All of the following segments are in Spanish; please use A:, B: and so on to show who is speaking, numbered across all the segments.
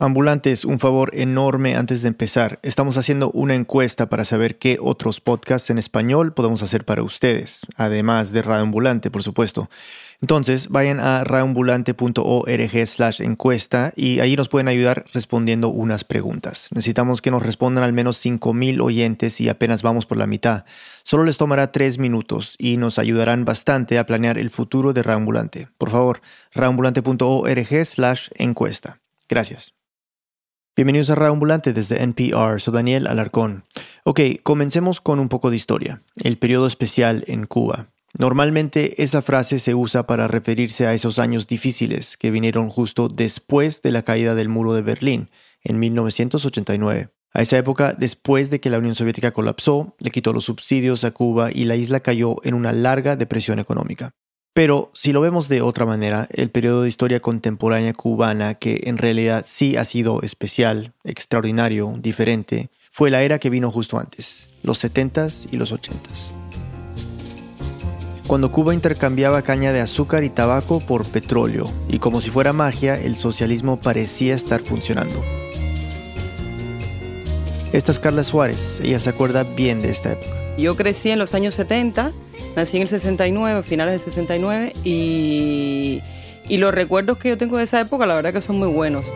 A: Ambulantes, un favor enorme antes de empezar. Estamos haciendo una encuesta para saber qué otros podcasts en español podemos hacer para ustedes, además de Radio Ambulante, por supuesto. Entonces, vayan a radioambulante.org slash encuesta y ahí nos pueden ayudar respondiendo unas preguntas. Necesitamos que nos respondan al menos 5.000 oyentes y apenas vamos por la mitad. Solo les tomará tres minutos y nos ayudarán bastante a planear el futuro de Radioambulante. Por favor, radioambulante.org slash encuesta. Gracias. Bienvenidos a Radio Ambulante desde NPR, soy Daniel Alarcón. Ok, comencemos con un poco de historia, el periodo especial en Cuba. Normalmente esa frase se usa para referirse a esos años difíciles que vinieron justo después de la caída del muro de Berlín, en 1989. A esa época, después de que la Unión Soviética colapsó, le quitó los subsidios a Cuba y la isla cayó en una larga depresión económica. Pero si lo vemos de otra manera, el periodo de historia contemporánea cubana, que en realidad sí ha sido especial, extraordinario, diferente, fue la era que vino justo antes, los 70s y los 80s. Cuando Cuba intercambiaba caña de azúcar y tabaco por petróleo, y como si fuera magia, el socialismo parecía estar funcionando. Esta es Carla Suárez, ella se acuerda bien de esta época.
B: Yo crecí en los años 70, nací en el 69, finales del 69, y, y los recuerdos que yo tengo de esa época, la verdad que son muy buenos.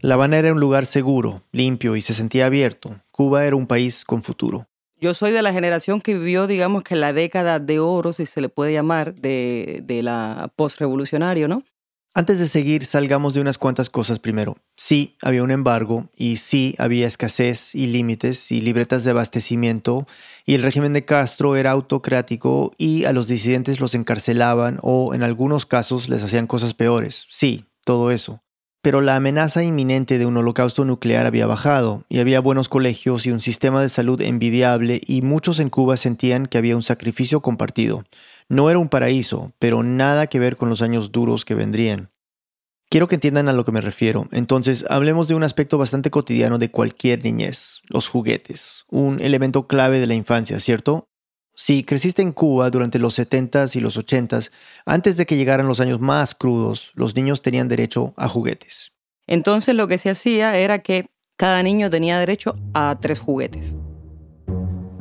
A: La Habana era un lugar seguro, limpio y se sentía abierto. Cuba era un país con futuro.
B: Yo soy de la generación que vivió, digamos que la década de oro, si se le puede llamar, de, de la postrevolucionario, ¿no?
A: Antes de seguir, salgamos de unas cuantas cosas primero. Sí, había un embargo y sí había escasez y límites y libretas de abastecimiento y el régimen de Castro era autocrático y a los disidentes los encarcelaban o en algunos casos les hacían cosas peores. Sí, todo eso. Pero la amenaza inminente de un holocausto nuclear había bajado y había buenos colegios y un sistema de salud envidiable y muchos en Cuba sentían que había un sacrificio compartido. No era un paraíso, pero nada que ver con los años duros que vendrían. Quiero que entiendan a lo que me refiero, entonces hablemos de un aspecto bastante cotidiano de cualquier niñez, los juguetes, un elemento clave de la infancia, ¿cierto? Si creciste en Cuba durante los 70s y los 80s, antes de que llegaran los años más crudos, los niños tenían derecho a juguetes.
B: Entonces lo que se hacía era que cada niño tenía derecho a tres juguetes.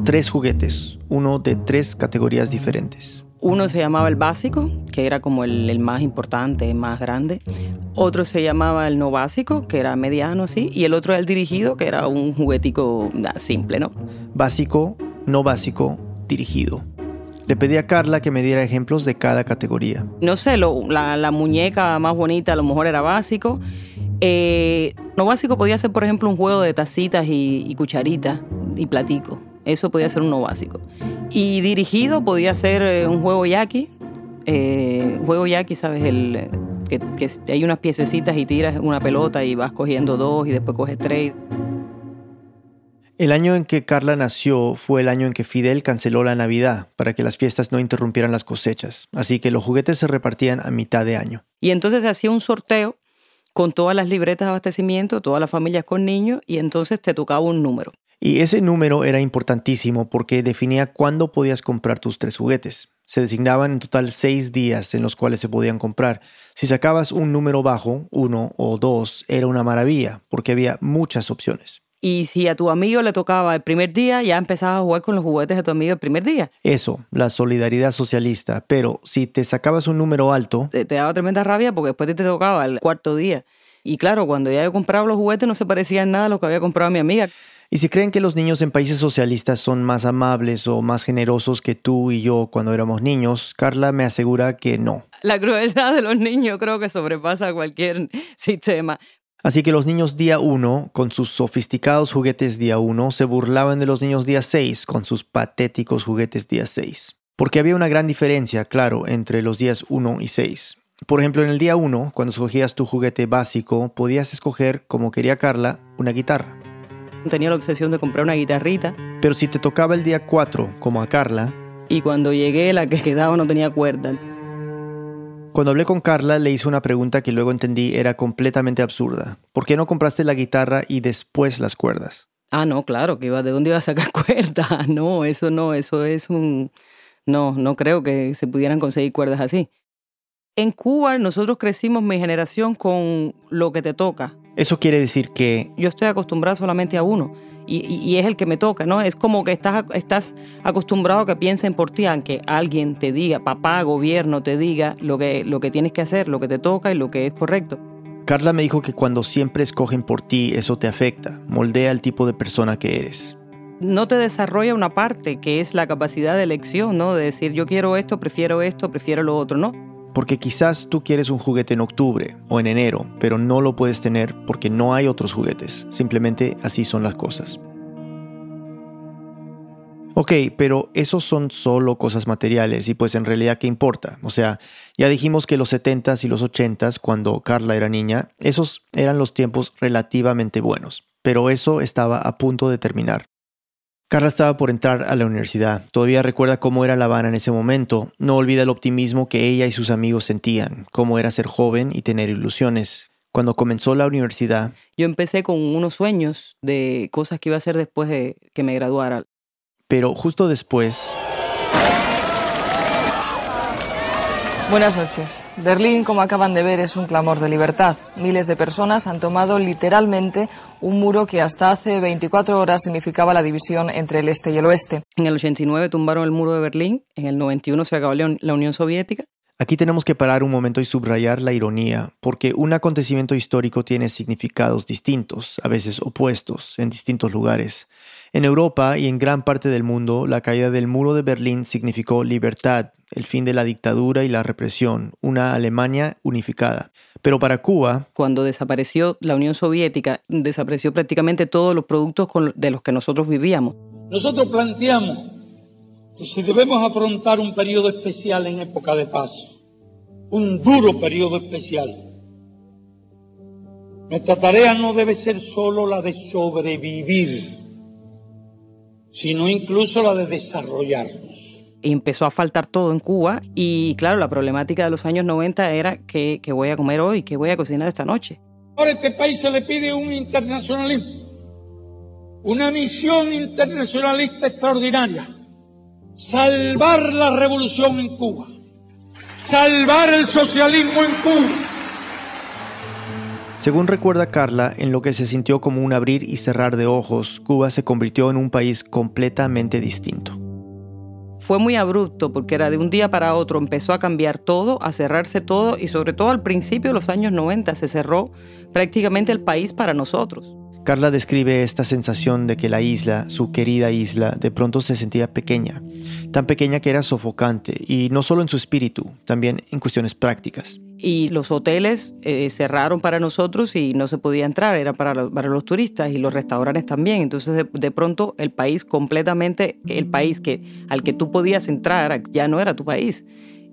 A: Tres juguetes, uno de tres categorías diferentes.
B: Uno se llamaba el básico, que era como el, más importante, más grande. Otro se llamaba el no básico, que era mediano así. Y el otro era el dirigido, que era un juguetico simple, ¿no?
A: Básico, no básico, dirigido. Le pedí a Carla que me diera ejemplos de cada categoría.
B: No sé, la, muñeca más bonita a lo mejor era básico. Eh, no básico podía ser, por ejemplo, un juego de tacitas y, y cucharitas y platico. Eso podía ser uno básico. Y dirigido podía ser eh, un juego yaqui. Eh, juego yaqui, ¿sabes? El, que, hay unas piececitas y tiras una pelota y vas cogiendo dos y después coges tres.
A: El año en que Carla nació fue el año en que Fidel canceló la Navidad para que las fiestas no interrumpieran las cosechas, así que los juguetes se repartían a mitad de año.
B: Y entonces se hacía un sorteo con todas las libretas de abastecimiento, todas las familias con niños, y entonces te tocaba un número.
A: Y ese número era importantísimo porque definía cuándo podías comprar tus tres juguetes. Se designaban en total seis días en los cuales se podían comprar. Si sacabas un número bajo, uno o dos, era una maravilla porque había muchas opciones.
B: Y si a tu amigo le tocaba el primer día, ya empezabas a jugar con los juguetes de tu amigo el primer día.
A: Eso, la solidaridad socialista. Pero si te sacabas un número alto...
B: Te, daba tremenda rabia porque después te tocaba el cuarto día. Y claro, cuando ya yo compraba los juguetes no se parecían nada a lo que había comprado mi amiga.
A: Y si creen que los niños en países socialistas son más amables o más generosos que tú y yo cuando éramos niños, Carla me asegura que no.
B: La crueldad de los niños creo que sobrepasa cualquier sistema.
A: Así que los niños día 1, con sus sofisticados juguetes día 1, se burlaban de los niños día 6, con sus patéticos juguetes día 6. Porque había una gran diferencia, claro, entre los días 1 y 6. Por ejemplo, en el día 1, cuando escogías tu juguete básico, podías escoger, como quería Carla, una guitarra.
B: Tenía la obsesión de comprar una guitarrita.
A: Pero si te tocaba el día 4, como a Carla...
B: Y cuando llegué, la que quedaba no tenía cuerda.
A: Cuando hablé con Carla, le hice una pregunta que luego entendí era completamente absurda. ¿Por qué no compraste la guitarra y después las cuerdas?
B: Ah, no, claro, que iba, ¿de dónde iba a sacar cuerdas? No, eso no, eso es un... No, no creo que se pudieran conseguir cuerdas así. En Cuba nosotros crecimos mi generación con lo que te toca.
A: Eso quiere decir que...
B: Yo estoy acostumbrado solamente a uno y, es el que me toca, ¿no? Es como que estás, estás acostumbrado a que piensen por ti, aunque alguien te diga, papá, gobierno, te diga lo que, lo que tienes que hacer, lo que te toca y lo que es correcto.
A: Carla me dijo que cuando siempre escogen por ti, eso te afecta, moldea el tipo de persona que eres.
B: No te desarrolla una parte que es la capacidad de elección, ¿no? De decir, yo quiero esto, prefiero esto, prefiero lo otro, ¿no?
A: Porque quizás tú quieres un juguete en octubre o en enero, pero no lo puedes tener porque no hay otros juguetes. Simplemente así son las cosas. Ok, pero esos son solo cosas materiales y pues en realidad ¿qué importa? O sea, ya dijimos que los 70s y los 80s, cuando Carla era niña, esos eran los tiempos relativamente buenos, pero eso estaba a punto de terminar. Carla estaba por entrar a la universidad. Todavía recuerda cómo era La Habana en ese momento. No olvida el optimismo que ella y sus amigos sentían, cómo era ser joven y tener ilusiones. Cuando comenzó la universidad,
B: yo empecé con unos sueños de cosas que iba a hacer después de que me graduara.
A: Pero justo después...
C: Buenas noches. Berlín, como acaban de ver, es un clamor de libertad. Miles de personas han tomado literalmente un muro que hasta hace 24 horas significaba la división entre el este y el oeste.
B: En el 89 tumbaron el muro de Berlín, en el 91 se acabó la Unión Soviética.
A: Aquí tenemos que parar un momento y subrayar la ironía, porque un acontecimiento histórico tiene significados distintos, a veces opuestos, en distintos lugares. En Europa y en gran parte del mundo, la caída del muro de Berlín significó libertad, el fin de la dictadura y la represión, una Alemania unificada. Pero para Cuba...
B: Cuando desapareció la Unión Soviética, desapareció prácticamente todos los productos de los que nosotros vivíamos.
D: Nosotros planteamos que si debemos afrontar un periodo especial en época de paz, un duro periodo especial, nuestra tarea no debe ser solo la de sobrevivir, sino incluso la de desarrollarnos
B: empezó a faltar todo en Cuba y claro, la problemática de los años 90 era que, voy a comer hoy, que voy a cocinar esta noche.
D: Ahora a este país se le pide un internacionalismo, una misión internacionalista extraordinaria, salvar la revolución en Cuba, salvar el socialismo en Cuba.
A: Según recuerda Carla, en lo que se sintió como un abrir y cerrar de ojos, Cuba se convirtió en un país completamente distinto
B: fue muy abrupto porque era de un día para otro, empezó a cambiar todo, a cerrarse todo y sobre todo al principio de los años 90 se cerró prácticamente el país para nosotros.
A: Carla describe esta sensación de que la isla, su querida isla, de pronto se sentía pequeña, tan pequeña que era sofocante, y no solo en su espíritu, también en cuestiones prácticas
B: y los hoteles eh, cerraron para nosotros y no se podía entrar, era para, para los turistas y los restaurantes también. Entonces de, pronto el país completamente, el país que, al que tú podías entrar ya no era tu país,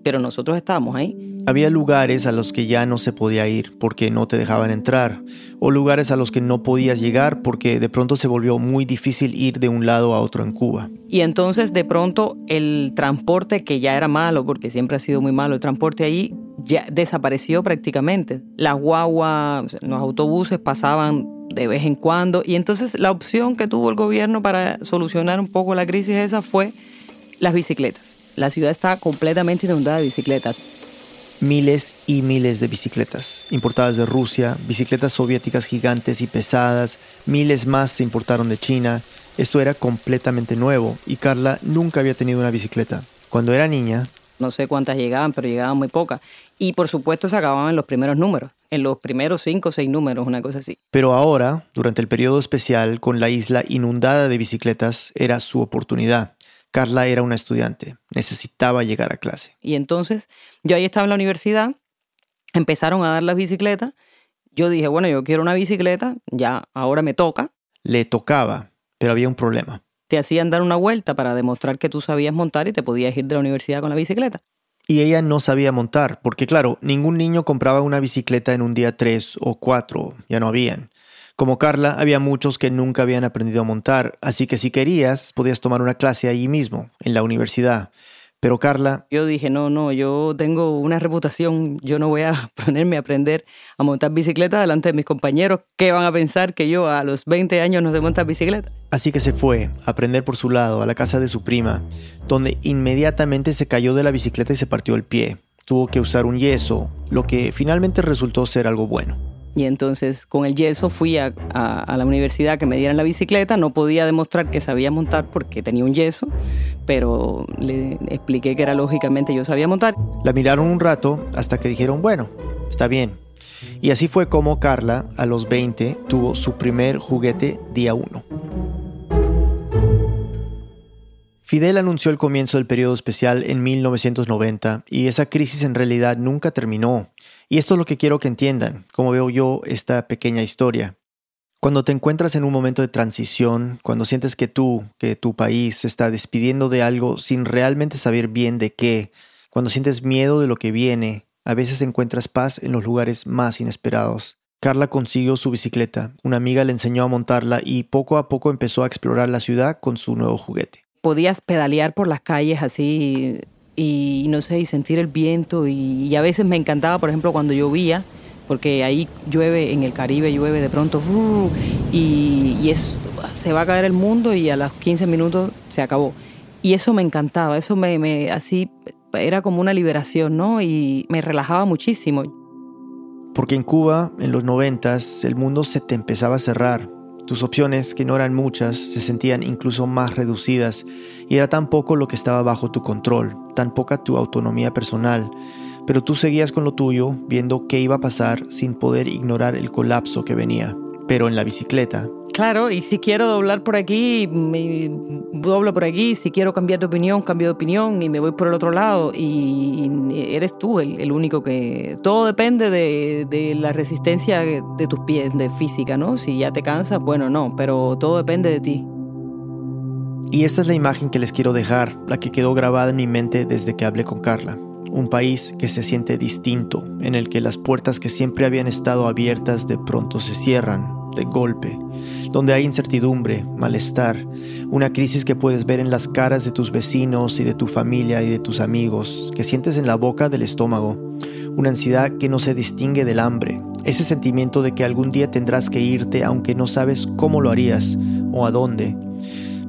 B: pero nosotros estábamos ahí.
A: Había lugares a los que ya no se podía ir porque no te dejaban entrar, o lugares a los que no podías llegar porque de pronto se volvió muy difícil ir de un lado a otro en Cuba.
B: Y entonces de pronto el transporte, que ya era malo, porque siempre ha sido muy malo el transporte ahí, ya desapareció prácticamente. Las guaguas, los autobuses pasaban de vez en cuando y entonces la opción que tuvo el gobierno para solucionar un poco la crisis esa fue las bicicletas. La ciudad está completamente inundada de bicicletas.
A: Miles y miles de bicicletas importadas de Rusia, bicicletas soviéticas gigantes y pesadas, miles más se importaron de China. Esto era completamente nuevo y Carla nunca había tenido una bicicleta. Cuando era niña,
B: no sé cuántas llegaban, pero llegaban muy pocas. Y por supuesto se acababan en los primeros números, en los primeros cinco o seis números, una cosa así.
A: Pero ahora, durante el periodo especial, con la isla inundada de bicicletas, era su oportunidad. Carla era una estudiante, necesitaba llegar a clase.
B: Y entonces, yo ahí estaba en la universidad, empezaron a dar las bicicletas. Yo dije, bueno, yo quiero una bicicleta, ya ahora me toca.
A: Le tocaba, pero había un problema
B: te hacían dar una vuelta para demostrar que tú sabías montar y te podías ir de la universidad con la bicicleta.
A: Y ella no sabía montar, porque claro, ningún niño compraba una bicicleta en un día tres o cuatro, ya no habían. Como Carla, había muchos que nunca habían aprendido a montar, así que si querías, podías tomar una clase allí mismo, en la universidad. Pero Carla...
B: Yo dije, no, no, yo tengo una reputación, yo no voy a ponerme a aprender a montar bicicleta delante de mis compañeros. ¿Qué van a pensar que yo a los 20 años no sé montar bicicleta?
A: Así que se fue a aprender por su lado a la casa de su prima, donde inmediatamente se cayó de la bicicleta y se partió el pie. tuvo que usar un yeso, lo que finalmente resultó ser algo bueno.
B: Y entonces con el yeso fui a, la universidad que me dieran la bicicleta. No podía demostrar que sabía montar porque tenía un yeso, pero le expliqué que era lógicamente yo sabía montar.
A: La miraron un rato hasta que dijeron, bueno, está bien. Y así fue como Carla, a los 20, tuvo su primer juguete día 1. Fidel anunció el comienzo del periodo especial en 1990 y esa crisis en realidad nunca terminó. Y esto es lo que quiero que entiendan, como veo yo esta pequeña historia. Cuando te encuentras en un momento de transición, cuando sientes que tú, que tu país se está despidiendo de algo sin realmente saber bien de qué, cuando sientes miedo de lo que viene, a veces encuentras paz en los lugares más inesperados. Carla consiguió su bicicleta, una amiga le enseñó a montarla y poco a poco empezó a explorar la ciudad con su nuevo juguete
B: podías pedalear por las calles así y no sé, y sentir el viento y, a veces me encantaba, por ejemplo, cuando llovía, porque ahí llueve, en el Caribe llueve de pronto y, es, se va a caer el mundo y a los 15 minutos se acabó. Y eso me encantaba, eso me, me así era como una liberación, ¿no? Y me relajaba muchísimo.
A: Porque en Cuba, en los noventas, el mundo se te empezaba a cerrar tus opciones, que no eran muchas, se sentían incluso más reducidas y era tan poco lo que estaba bajo tu control, tan poca tu autonomía personal. Pero tú seguías con lo tuyo, viendo qué iba a pasar sin poder ignorar el colapso que venía. Pero en la bicicleta,
B: Claro, y si quiero doblar por aquí, doblo por aquí, si quiero cambiar de opinión, cambio de opinión y me voy por el otro lado y eres tú el, único que... Todo depende de, de, la resistencia de tus pies, de física, ¿no? Si ya te cansas, bueno, no, pero todo depende de ti.
A: Y esta es la imagen que les quiero dejar, la que quedó grabada en mi mente desde que hablé con Carla. Un país que se siente distinto, en el que las puertas que siempre habían estado abiertas de pronto se cierran, de golpe, donde hay incertidumbre, malestar, una crisis que puedes ver en las caras de tus vecinos y de tu familia y de tus amigos, que sientes en la boca del estómago, una ansiedad que no se distingue del hambre, ese sentimiento de que algún día tendrás que irte aunque no sabes cómo lo harías o a dónde.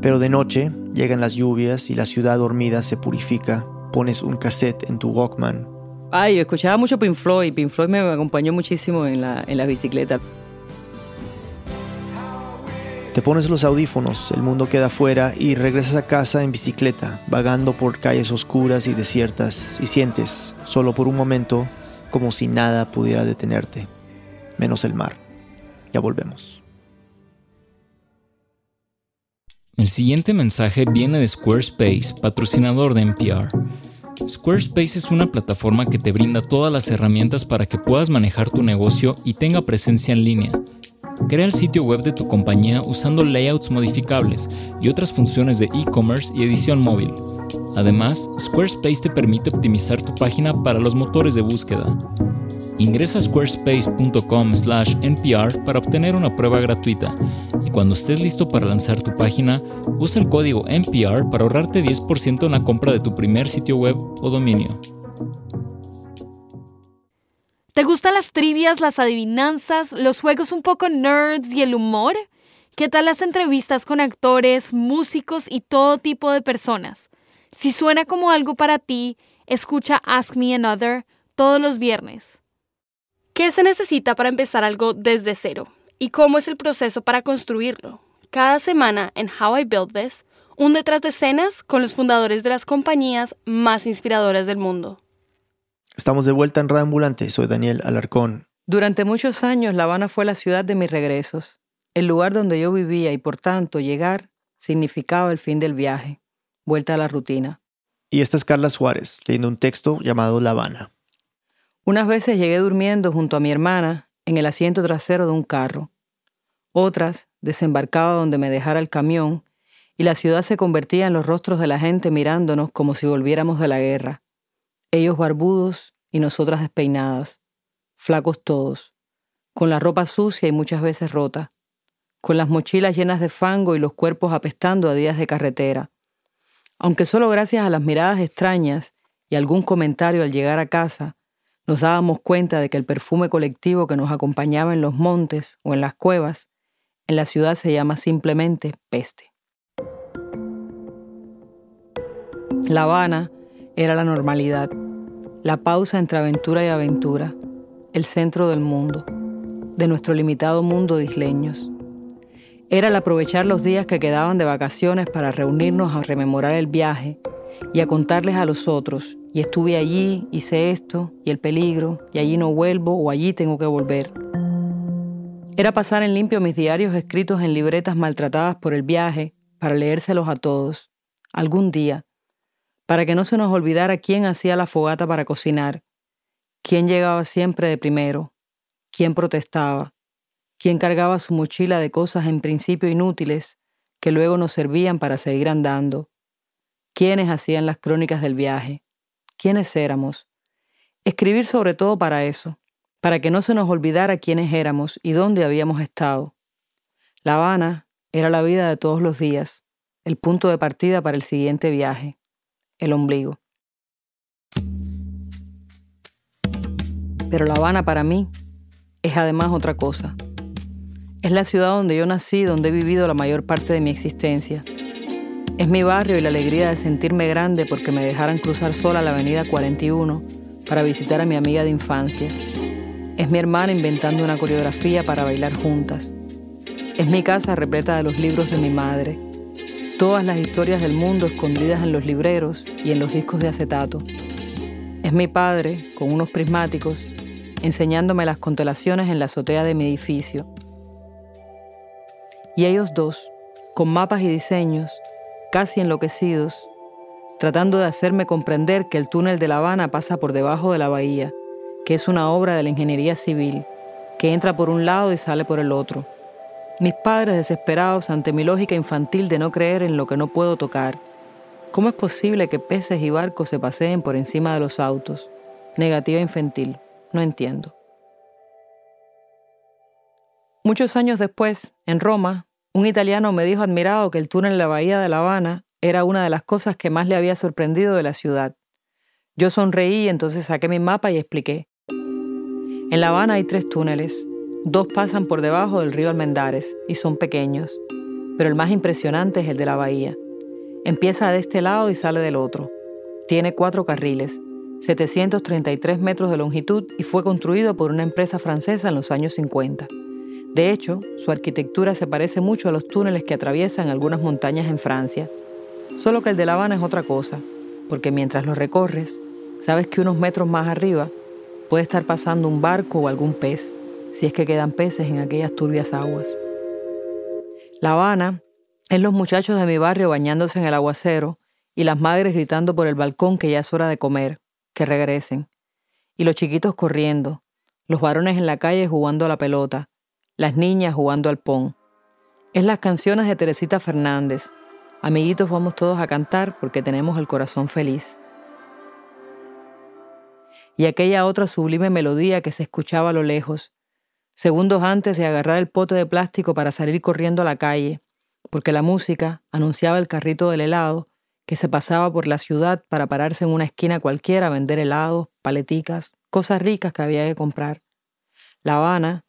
A: Pero de noche llegan las lluvias y la ciudad dormida se purifica, pones un cassette en tu Walkman.
B: Ay, yo escuchaba mucho Pink Floyd, Pink Floyd me acompañó muchísimo en la, en la bicicleta.
A: Te pones los audífonos, el mundo queda afuera y regresas a casa en bicicleta, vagando por calles oscuras y desiertas y sientes, solo por un momento, como si nada pudiera detenerte, menos el mar. Ya volvemos.
E: El siguiente mensaje viene de Squarespace, patrocinador de NPR. Squarespace es una plataforma que te brinda todas las herramientas para que puedas manejar tu negocio y tenga presencia en línea Crea el sitio web de tu compañía usando layouts modificables y otras funciones de e-commerce y edición móvil. Además, Squarespace te permite optimizar tu página para los motores de búsqueda. Ingresa a squarespace.com/npr para obtener una prueba gratuita y cuando estés listo para lanzar tu página, usa el código NPR para ahorrarte 10% en la compra de tu primer sitio web o dominio.
F: ¿Te gustan las trivias, las adivinanzas, los juegos un poco nerds y el humor? ¿Qué tal las entrevistas con actores, músicos y todo tipo de personas? Si suena como algo para ti, escucha Ask Me Another todos los viernes. ¿Qué se necesita para empezar algo desde cero? ¿Y cómo es el proceso para construirlo? Cada semana en How I Build This, un detrás de escenas con los fundadores de las compañías más inspiradoras del mundo.
A: Estamos de vuelta en Radio Ambulante, soy Daniel Alarcón.
B: Durante muchos años La Habana fue la ciudad de mis regresos, el lugar donde yo vivía y por tanto llegar significaba el fin del viaje, vuelta a la rutina.
A: Y esta es Carla Suárez, leyendo un texto llamado La Habana.
B: Unas veces llegué durmiendo junto a mi hermana en el asiento trasero de un carro. Otras desembarcaba donde me dejara el camión y la ciudad se convertía en los rostros de la gente mirándonos como si volviéramos de la guerra ellos barbudos y nosotras despeinadas, flacos todos, con la ropa sucia y muchas veces rota, con las mochilas llenas de fango y los cuerpos apestando a días de carretera. Aunque solo gracias a las miradas extrañas y algún comentario al llegar a casa, nos dábamos cuenta de que el perfume colectivo que nos acompañaba en los montes o en las cuevas, en la ciudad se llama simplemente peste. La Habana era la normalidad.
G: la pausa entre aventura y aventura, el centro del mundo, de nuestro limitado mundo de isleños. Era el aprovechar los días que quedaban de vacaciones para reunirnos a rememorar el viaje y a contarles a los otros, y estuve allí, hice esto, y el peligro, y allí no vuelvo o allí tengo que volver. Era pasar en limpio mis diarios escritos en libretas maltratadas por el viaje para leérselos a todos, algún día, para que no se nos olvidara quién hacía la fogata para cocinar, quién llegaba siempre de primero, quién protestaba, quién cargaba su mochila de cosas en principio inútiles que luego nos servían para seguir andando, quiénes hacían las crónicas del viaje, quiénes éramos. Escribir sobre todo para eso, para que no se nos olvidara quiénes éramos y dónde habíamos estado. La Habana era la vida de todos los días, el punto de partida para el siguiente viaje, el ombligo. Pero La Habana para mí es además otra cosa. Es la ciudad donde yo nací, donde he vivido la mayor parte de mi existencia. Es mi barrio y la alegría de sentirme grande porque me dejaran cruzar sola la avenida 41 para visitar a mi amiga de infancia. Es mi hermana inventando una coreografía para bailar juntas. Es mi casa repleta de los libros de mi madre. Todas las historias del mundo escondidas en los libreros y en los discos de acetato. Es mi padre, con unos prismáticos, enseñándome las constelaciones en la azotea de mi edificio. Y ellos dos, con mapas y diseños, casi enloquecidos, tratando de hacerme comprender que el túnel de La Habana pasa por debajo de la bahía que es una obra de la ingeniería civil, que entra por un lado y sale por el otro. Mis padres desesperados ante mi lógica infantil de no creer en lo que no puedo tocar. ¿Cómo es posible que peces y barcos se paseen por encima de los autos? Negativa infantil. No entiendo. Muchos años después, en Roma, un italiano me dijo admirado que el túnel de la bahía de La Habana era una de las cosas que más le había sorprendido de la ciudad. Yo sonreí, entonces saqué mi mapa y expliqué. En La Habana hay tres túneles. Dos pasan por debajo del río Almendares y son pequeños, pero el más impresionante es el de la bahía. Empieza de este lado y sale del otro. Tiene cuatro carriles, 733 metros de longitud y fue construido por una empresa francesa en los años 50. De hecho, su arquitectura se parece mucho a los túneles que atraviesan algunas montañas en Francia, solo que el de La Habana es otra cosa, porque mientras lo recorres, sabes que unos metros más arriba Puede estar pasando un barco o algún pez, si es que quedan peces en aquellas turbias aguas. La Habana es los muchachos de mi barrio bañándose en el aguacero y las madres gritando por el balcón que ya es hora de comer, que regresen. Y los chiquitos corriendo, los varones en la calle jugando a la pelota, las niñas jugando al pon. Es las canciones de Teresita Fernández. Amiguitos, vamos todos a cantar porque tenemos el corazón feliz y aquella otra sublime melodía que se escuchaba a lo lejos, segundos antes de agarrar el pote de plástico para salir corriendo a la calle, porque la música anunciaba el carrito del helado que se pasaba por la ciudad para pararse en una esquina cualquiera a vender helados, paleticas, cosas ricas que había que comprar. La Habana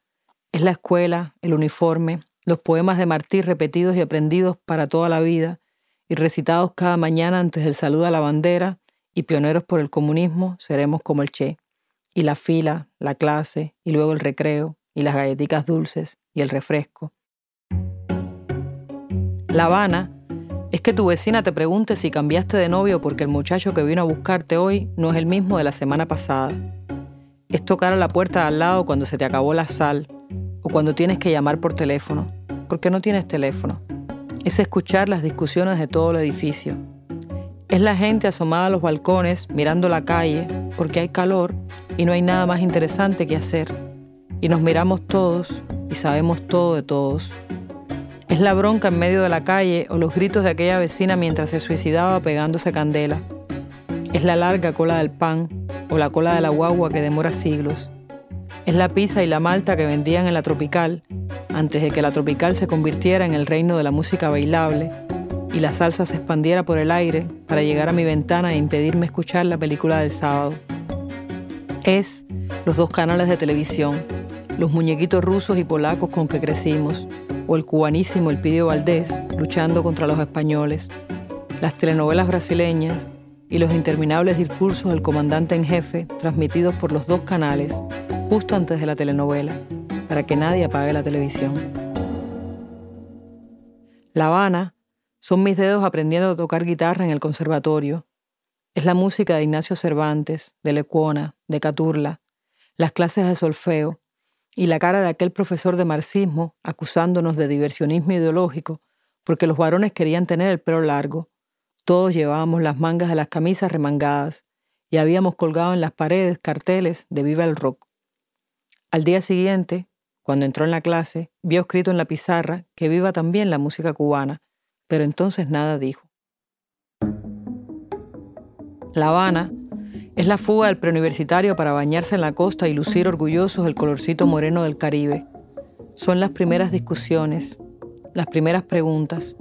G: es la escuela, el uniforme, los poemas de Martí repetidos y aprendidos para toda la vida y recitados cada mañana antes del saludo a la bandera y pioneros por el comunismo seremos como el Che, y la fila, la clase, y luego el recreo, y las galletitas dulces, y el refresco. La Habana es que tu vecina te pregunte si cambiaste de novio porque el muchacho que vino a buscarte hoy no es el mismo de la semana pasada. Es tocar a la puerta de al lado cuando se te acabó la sal o cuando tienes que llamar por teléfono, porque no tienes teléfono. Es escuchar las discusiones de todo el edificio es la gente asomada a los balcones mirando la calle porque hay calor y no hay nada más interesante que hacer. Y nos miramos todos y sabemos todo de todos. Es la bronca en medio de la calle o los gritos de aquella vecina mientras se suicidaba pegándose candela. Es la larga cola del pan o la cola de la guagua que demora siglos. Es la pizza y la malta que vendían en la tropical antes de que la tropical se convirtiera en el reino de la música bailable y la salsa se expandiera por el aire para llegar a mi ventana e impedirme escuchar la película del sábado. Es los dos canales de televisión, los muñequitos rusos y polacos con que crecimos, o el cubanísimo Elpidio Valdés luchando contra los españoles, las telenovelas brasileñas, y los interminables discursos del comandante en jefe transmitidos por los dos canales justo antes de la telenovela, para que nadie apague la televisión. La Habana son mis dedos aprendiendo a tocar guitarra en el conservatorio. Es la música de Ignacio Cervantes, de Lecuona, de Caturla, las clases de solfeo y la cara de aquel profesor de marxismo acusándonos de diversionismo ideológico porque los varones querían tener el pelo largo. Todos llevábamos las mangas de las camisas remangadas y habíamos colgado en las paredes carteles de Viva el Rock. Al día siguiente, cuando entró en la clase, vio escrito en la pizarra que viva también la música cubana, pero entonces nada dijo. La Habana es la fuga del preuniversitario para bañarse en la costa y lucir orgullosos el colorcito moreno del Caribe. Son las primeras discusiones, las primeras preguntas,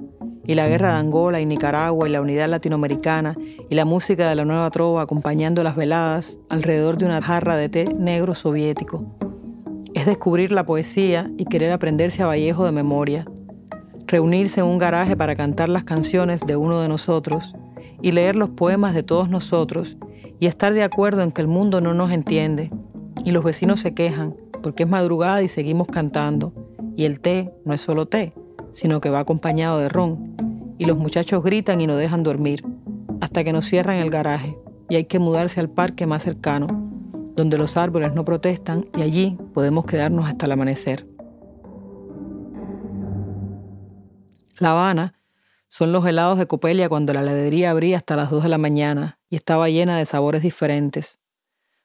G: y la guerra de Angola y Nicaragua y la unidad latinoamericana y la música de la nueva trova acompañando las veladas alrededor de una jarra de té negro soviético. Es descubrir la poesía y querer aprenderse a Vallejo de memoria. Reunirse en un garaje para cantar las canciones de uno de nosotros y leer los poemas de todos nosotros y estar de acuerdo en que el mundo no nos entiende y los vecinos se quejan porque es madrugada y seguimos cantando y el té no es solo té, sino que va acompañado de ron y los muchachos gritan y no dejan dormir hasta que nos cierran el garaje y hay que mudarse al parque más cercano, donde los árboles no protestan y allí podemos quedarnos hasta el amanecer. La Habana son los helados de Copelia cuando la heladería abría hasta las 2 de la mañana y estaba llena de sabores diferentes.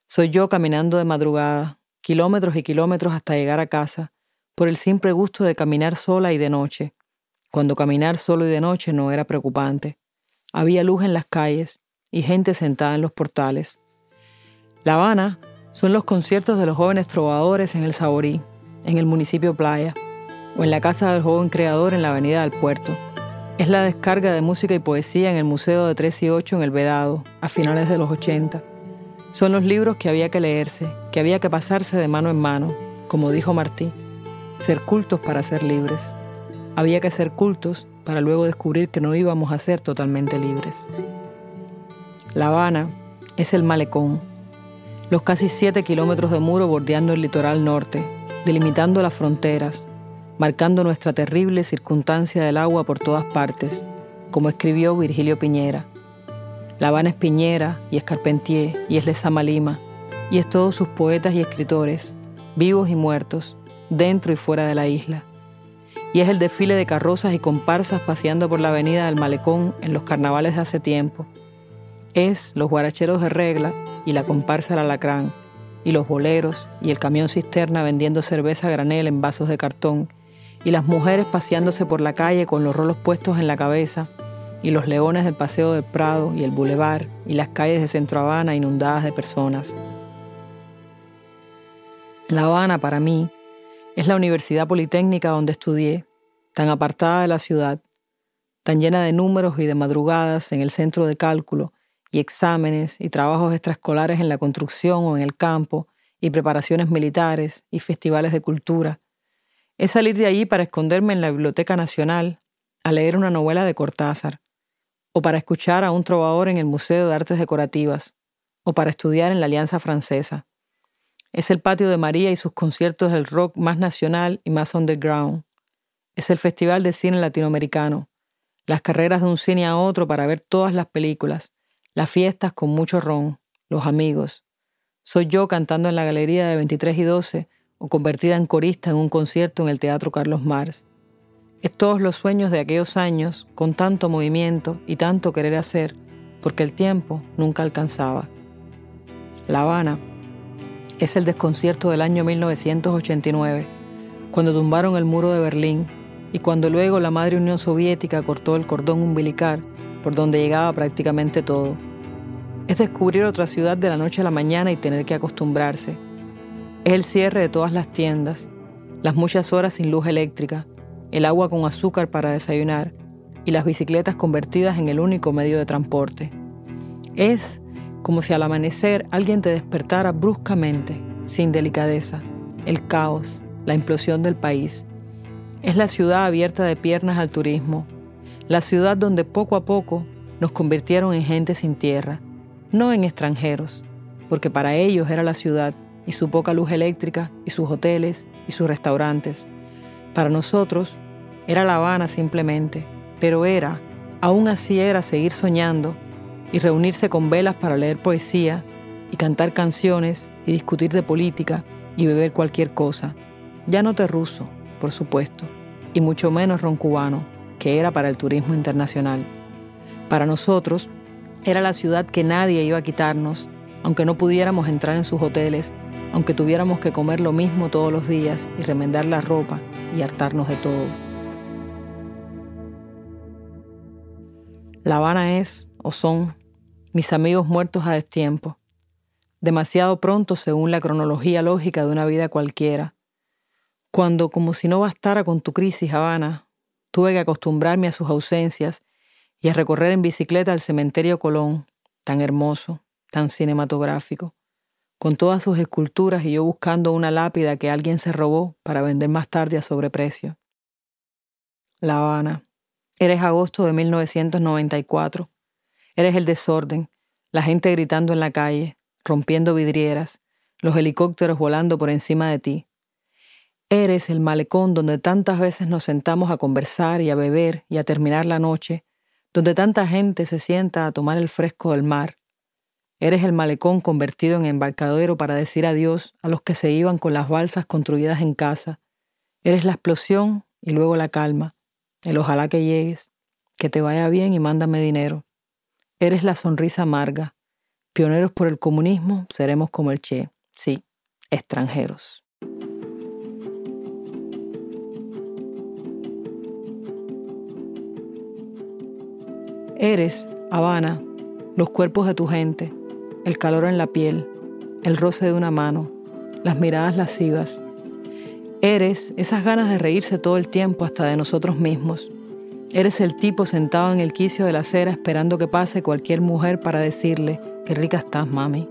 G: Soy yo caminando de madrugada, kilómetros y kilómetros hasta llegar a casa, por el simple gusto de caminar sola y de noche, cuando caminar solo y de noche no era preocupante. Había luz en las calles y gente sentada en los portales. La Habana son los conciertos de los jóvenes trovadores en el Saborí, en el municipio Playa, o en la casa del joven creador en la avenida del Puerto. Es la descarga de música y poesía en el Museo de 3 y 8 en el Vedado, a finales de los 80. Son los libros que había que leerse, que había que pasarse de mano en mano, como dijo Martí, ser cultos para ser libres. Había que ser cultos para luego descubrir que no íbamos a ser totalmente libres. La Habana es el malecón, los casi 7 kilómetros de muro bordeando el litoral norte, delimitando las fronteras, marcando nuestra terrible circunstancia del agua por todas partes, como escribió Virgilio Piñera. La Habana es Piñera y es Carpentier y es Lezama Lima y es todos sus poetas y escritores, vivos y muertos, dentro y fuera de la isla. Y es el desfile de carrozas y comparsas paseando por la avenida del Malecón en los carnavales de hace tiempo. Es los guaracheros de regla y la comparsa del alacrán, y los boleros y el camión cisterna vendiendo cerveza granel en vasos de cartón y las mujeres paseándose por la calle con los rolos puestos en la cabeza, y los leones del Paseo del Prado y el Boulevard y las calles de Centro Habana inundadas de personas. La Habana, para mí, es la Universidad Politécnica donde estudié, tan apartada de la ciudad, tan llena de números y de madrugadas en el centro de cálculo, y exámenes y trabajos extraescolares en la construcción o en el campo, y preparaciones militares y festivales de cultura, es salir de allí para esconderme en la Biblioteca Nacional a leer una novela de Cortázar, o para escuchar a un trovador en el Museo de Artes Decorativas, o para estudiar en la Alianza Francesa. Es el patio de María y sus conciertos del rock más nacional y más underground. Es el Festival de Cine Latinoamericano, las carreras de un cine a otro para ver todas las películas, las fiestas con mucho ron, los amigos. Soy yo cantando en la galería de 23 y 12 convertida en corista en un concierto en el Teatro Carlos Mars. Es todos los sueños de aquellos años con tanto movimiento y tanto querer hacer, porque el tiempo nunca alcanzaba. La Habana es el desconcierto del año 1989, cuando tumbaron el muro de Berlín y cuando luego la madre Unión Soviética cortó el cordón umbilical por donde llegaba prácticamente todo. Es descubrir otra ciudad de la noche a la mañana y tener que acostumbrarse es el cierre de todas las tiendas, las muchas horas sin luz eléctrica, el agua con azúcar para desayunar y las bicicletas convertidas en el único medio de transporte. Es como si al amanecer alguien te despertara bruscamente, sin delicadeza, el caos, la implosión del país. Es la ciudad abierta de piernas al turismo, la ciudad donde poco a poco nos convirtieron en gente sin tierra, no en extranjeros, porque para ellos era la ciudad y su poca luz eléctrica y sus hoteles y sus restaurantes. Para nosotros era La Habana simplemente, pero era, aún así era seguir soñando y reunirse con velas para leer poesía y cantar canciones y discutir de política y beber cualquier cosa. Ya no te ruso, por supuesto, y mucho menos ron cubano, que era para el turismo internacional. Para nosotros, era la ciudad que nadie iba a quitarnos, aunque no pudiéramos entrar en sus hoteles, aunque tuviéramos que comer lo mismo todos los días y remendar la ropa y hartarnos de todo. La Habana es, o son, mis amigos muertos a destiempo, demasiado pronto según la cronología lógica de una vida cualquiera, cuando, como si no bastara con tu crisis, Habana, tuve que acostumbrarme a sus ausencias y a recorrer en bicicleta el cementerio Colón, tan hermoso, tan cinematográfico, con todas sus esculturas y yo buscando una lápida que alguien se robó para vender más tarde a sobreprecio. La Habana. Eres agosto de 1994. Eres el desorden, la gente gritando en la calle, rompiendo vidrieras, los helicópteros volando por encima de ti. Eres el malecón donde tantas veces nos sentamos a conversar y a beber y a terminar la noche, donde tanta gente se sienta a tomar el fresco del mar. Eres el malecón convertido en embarcadero para decir adiós a los que se iban con las balsas construidas en casa. Eres la explosión y luego la calma, el ojalá que llegues, que te vaya bien y mándame dinero. Eres la sonrisa amarga, Pioneros por el comunismo, seremos como el Che, sí, extranjeros. Eres, Habana, los cuerpos de tu gente, el calor en la piel, el roce de una mano, las miradas lascivas. Eres esas ganas de reírse todo el tiempo hasta de nosotros mismos. Eres el tipo sentado en el quicio de la acera esperando que pase cualquier mujer para decirle, Qué rica estás, mami.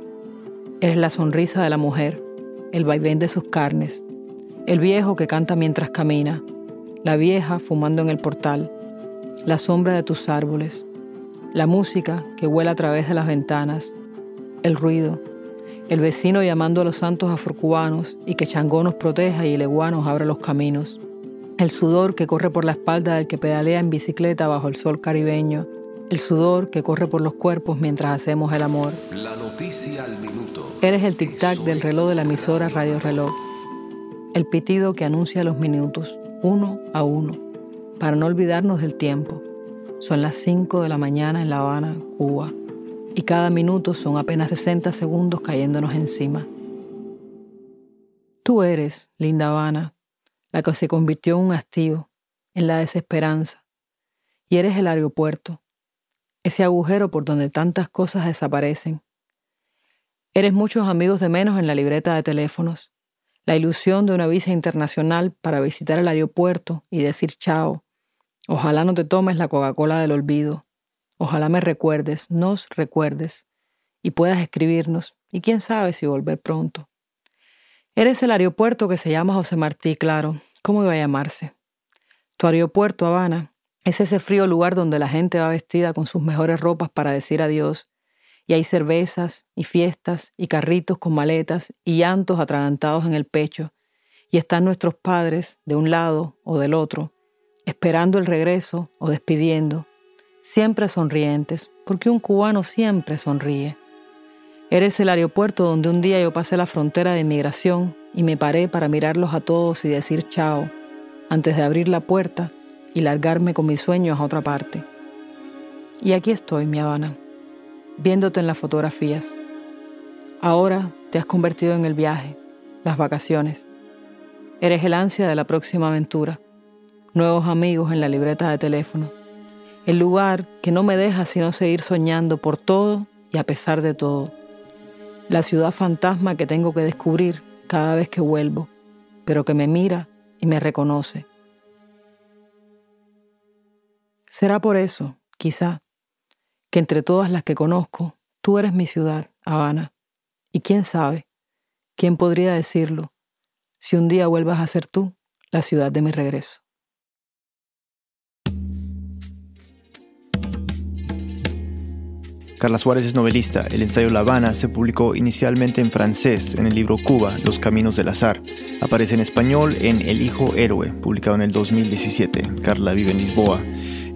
G: Eres la sonrisa de la mujer, el vaivén de sus carnes, el viejo que canta mientras camina, la vieja fumando en el portal, la sombra de tus árboles, la música que vuela a través de las ventanas, el ruido, el vecino llamando a los santos afrocubanos y que Changó nos proteja y el eguano abra los caminos, el sudor que corre por la espalda del que pedalea en bicicleta bajo el sol caribeño, el sudor que corre por los cuerpos mientras hacemos el amor. La noticia al minuto. Eres el tic-tac del reloj de la emisora Radio Reloj. El pitido que anuncia los minutos, uno a uno, para no olvidarnos del tiempo. Son las 5 de la mañana en La Habana, Cuba, y cada minuto son apenas 60 segundos cayéndonos encima. Tú eres, linda Habana, la que se convirtió en un hastío, en la desesperanza, y eres el aeropuerto, ese agujero por donde tantas cosas desaparecen. Eres muchos amigos de menos en la libreta de teléfonos, la ilusión de una visa internacional para visitar el aeropuerto y decir chao. Ojalá no te tomes la Coca-Cola del olvido. Ojalá me recuerdes, nos recuerdes, y puedas escribirnos, y quién sabe si volver pronto. Eres el aeropuerto que se llama José Martí, claro. ¿Cómo iba a llamarse? Tu aeropuerto, Habana, es ese frío lugar donde la gente va vestida con sus mejores ropas para decir adiós, y hay cervezas y fiestas y carritos con maletas y llantos atragantados en el pecho, y están nuestros padres de un lado o del otro, esperando el regreso o despidiendo, siempre sonrientes, porque un cubano siempre sonríe. Eres el aeropuerto donde un día yo pasé la frontera de inmigración y me paré para mirarlos a todos y decir chao, antes de abrir la puerta y largarme con mis sueños a otra parte. Y aquí estoy, mi Habana, viéndote en las fotografías. Ahora te has convertido en el viaje, las vacaciones. Eres el ansia de la próxima aventura, nuevos amigos en la libreta de teléfono, el lugar que no me deja sino seguir soñando por todo y a pesar de todo. La ciudad fantasma que tengo que descubrir cada vez que vuelvo, pero que me mira y me reconoce Será por eso, quizá, que entre todas las que conozco, tú eres mi ciudad, Habana. Y quién sabe, quién podría decirlo, si un día vuelvas a ser tú la ciudad de mi regreso.
A: Carla Suárez es novelista. El ensayo La Habana se publicó inicialmente en francés en el libro Cuba, Los Caminos del Azar. Aparece en español en El Hijo Héroe, publicado en el 2017. Carla vive en Lisboa.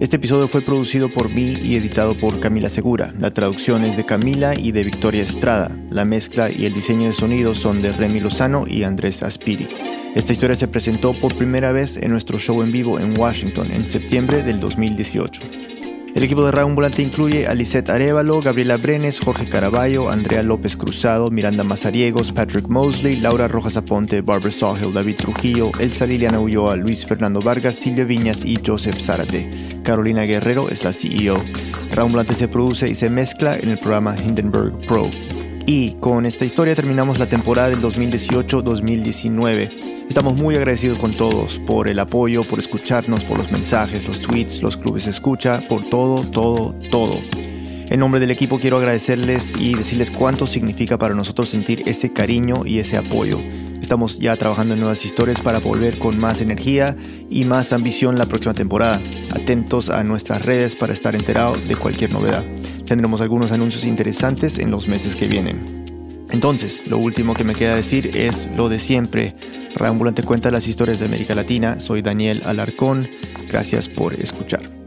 A: Este episodio fue producido por mí y editado por Camila Segura. La traducción es de Camila y de Victoria Estrada. La mezcla y el diseño de sonido son de Remy Lozano y Andrés Aspiri. Esta historia se presentó por primera vez en nuestro show en vivo en Washington en septiembre del 2018. El equipo de Radio Ambulante incluye a Lisette Arevalo, Gabriela Brenes, Jorge Caraballo, Andrea López Cruzado, Miranda Mazariegos, Patrick Mosley, Laura Rojas Aponte, Barbara Sawhill, David Trujillo, Elsa Liliana Ulloa, Luis Fernando Vargas, Silvia Viñas y Joseph Zárate. Carolina Guerrero es la CEO. Radio Ambulante se produce y se mezcla en el programa Hindenburg Pro. Y con esta historia terminamos la temporada del 2018-2019. Estamos muy agradecidos con todos por el apoyo, por escucharnos, por los mensajes, los tweets, los clubes escucha, por todo, todo, todo. En nombre del equipo quiero agradecerles y decirles cuánto significa para nosotros sentir ese cariño y ese apoyo. Estamos ya trabajando en nuevas historias para volver con más energía y más ambición la próxima temporada. Atentos a nuestras redes para estar enterados de cualquier novedad. Tendremos algunos anuncios interesantes en los meses que vienen. Entonces, lo último que me queda decir es lo de siempre. Reambulante cuenta las historias de América Latina. Soy Daniel Alarcón. Gracias por escuchar.